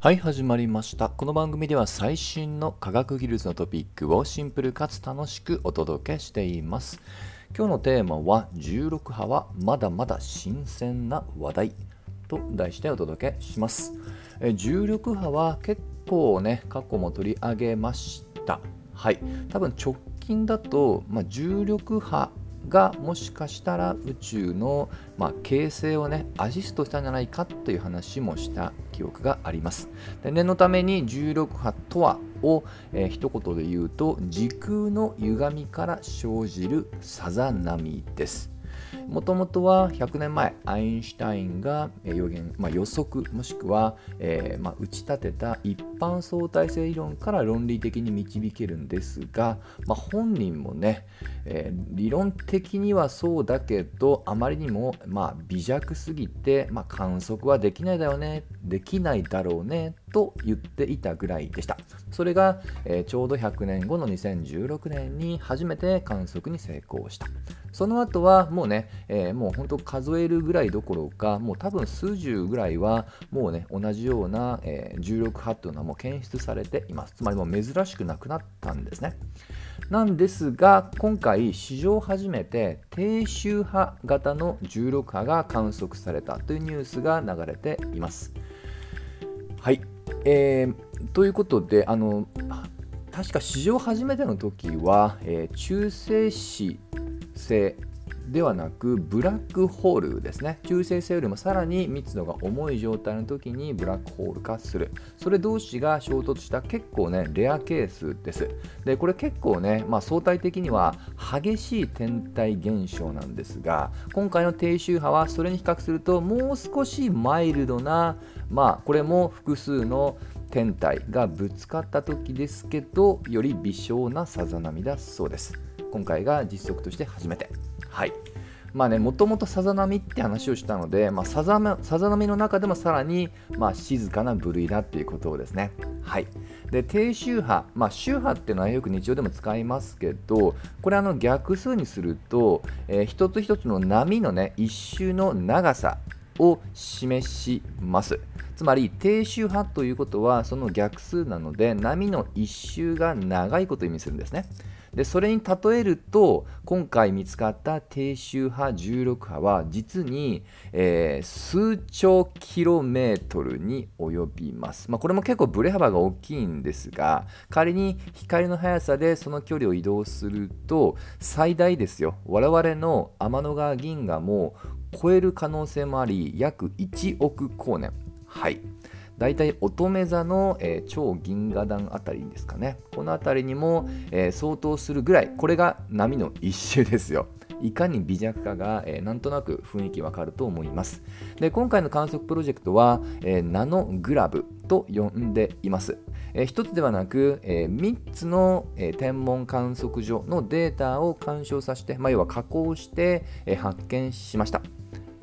はい始まりました。この番組では最新の科学技術のトピックをシンプルかつ楽しくお届けしています。今日のテーマは16波はまだまだ新鮮な話題と題してお届けします。16波は結構ね過去も取り上げました。はい。多分直近だと、まあ、重力波がもしかしたら宇宙の、まあ、形成をねアシストしたんじゃないかという話もした記憶があります。で念のために重力波とはを、えー、一言で言うと時空の歪みから生じるさざ波です。もともとは100年前アインシュタインが予言、まあ、予測もしくは、えー、まあ、打ち立てた一般相対性理論から論理的に導けるんですが、まあ、本人もね、えー、理論的にはそうだけどあまりにも、ま微弱すぎて、ま観測はできないだよねできないだろうねと言っていたぐらいでした。それが、えー、ちょうど100年後の2016年に初めて観測に成功した。その後はもうね、えー、もう本当数えるぐらいどころかもう多分数十ぐらいはもうね同じような、えー、重力波というのはもう検出されています。つまりもう珍しくなくなったんですね。なんですが今回史上初めて低周波型の重力波が観測されたというニュースが流れています。はい、えー、ということであの確か史上初めての時は、えー、中性子性ではなくブラックホールですね。中性星よりもさらに密度が重い状態の時にブラックホール化する。それ同士が衝突した結構ねレアケースです。でこれ結構ね、まあ、相対的には激しい天体現象なんですが今回の低周波はそれに比較するともう少しマイルドなまあこれも複数の天体がぶつかった時ですけどより微小なさざ波だそうです。今回が実測として初めて。はい。まあね、もともとさざ波って話をしたので、まあ、さざ波の中でもさらに、まあ、静かな部類だっていうことをですね。はい。で、低周波、まあ、周波っていうのはよく日常でも使いますけど、これあの逆数にすると、えー、一つ一つの波のね、一周の長さを示します。つまり低周波ということはその逆数なので波の一周が長いことを意味するんですね。でそれに例えると今回見つかった低周波16波は実に、えー、数兆キロメートルに及びます、まあ、これも結構ブレ幅が大きいんですが仮に光の速さでその距離を移動すると最大ですよ。我々の天の川銀河も超える可能性もあり約1億光年。はい。大体乙女座の、えー、超銀河団あたりですかね。この辺りにも、えー、相当するぐらいこれが波の一周ですよ。いかに微弱かが、えー、なんとなく雰囲気わかると思います。で今回の観測プロジェクトは、えー、ナノグラブと呼んでいます、えー、1つではなく、えー、3つの、えー、天文観測所のデータを干渉させて、まあ、要は加工して、えー、発見しました。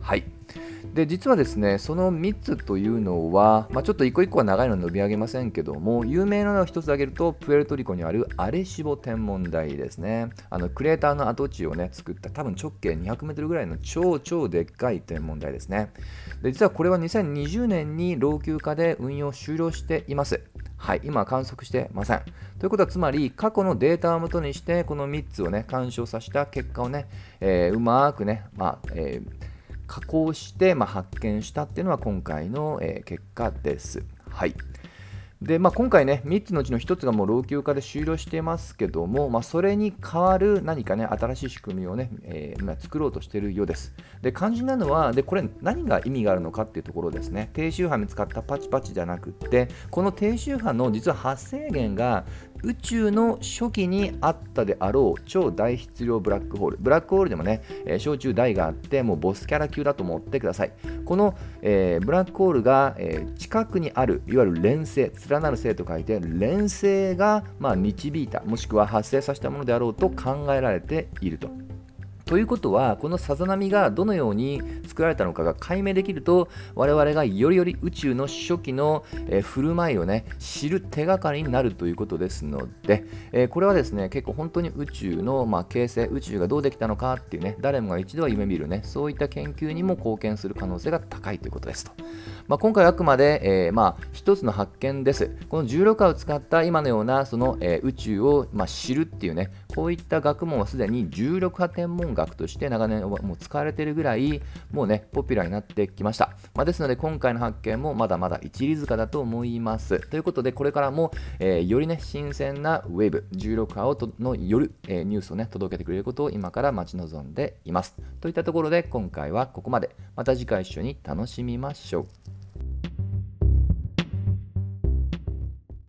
はい。で実はですねその3つというのは、まあ、ちょっと一個一個は長いので伸び上げませんけども有名なのを1つ挙げるとプエルトリコにあるアレシボ天文台ですね。あのクレーターの跡地をね作った多分直径 200m ぐらいの超超でっかい天文台ですね。で実はこれは2020年に老朽化で運用終了しています。はい、今観測してません。ということはつまり過去のデータをもとにしてこの3つをね干渉させた結果をね、えー、うまくね、まあえー加工して、まあ、発見したっていうのは今回の、え、結果です。はい。で、まあ、今回ね、3つのうちの1つがもう老朽化で終了していますけども、まあ、それに代わる何かね、新しい仕組みをね、えー、作ろうとしているようです。で、肝心なのは、で、これ何が意味があるのかっていうところですね。低周波見つかったパチパチじゃなくって、この低周波の実は発生源が宇宙の初期にあったであろう超大質量ブラックホール。ブラックホールでもね、えー、小中大があって、もうボスキャラ級だと思ってください。この、えー、ブラックホールが、えー、近くにある、いわゆる連星、連なる星と書いて、連星が、まあ、導いた、もしくは発生させたものであろうと考えられていると。ということはこのさざ波がどのように作られたのかが解明できると我々がよりより宇宙の初期の、えー、振る舞いをね知る手がかりになるということですので、えー、これはですね結構本当に宇宙の、まあ、形成宇宙がどうできたのかっていうね誰もが一度は夢見るねそういった研究にも貢献する可能性が高いということですと、まあ、今回はあくまで、えー、まあ一つの発見です。この16波を使った今のようなその、え宇宙を、まあ、知るっていうねこういった学問はすでに16波天文学として長年もう使われているぐらいもうねポピュラーになってきました、まあ、ですので今回の発見もまだまだ一里塚だと思います。ということでこれからも、えー、よりね新鮮なウェブ16波をの夜、え、ニュースをね届けてくれることを今から待ち望んでいます。といったところで今回はここまで。また次回一緒に楽しみましょう。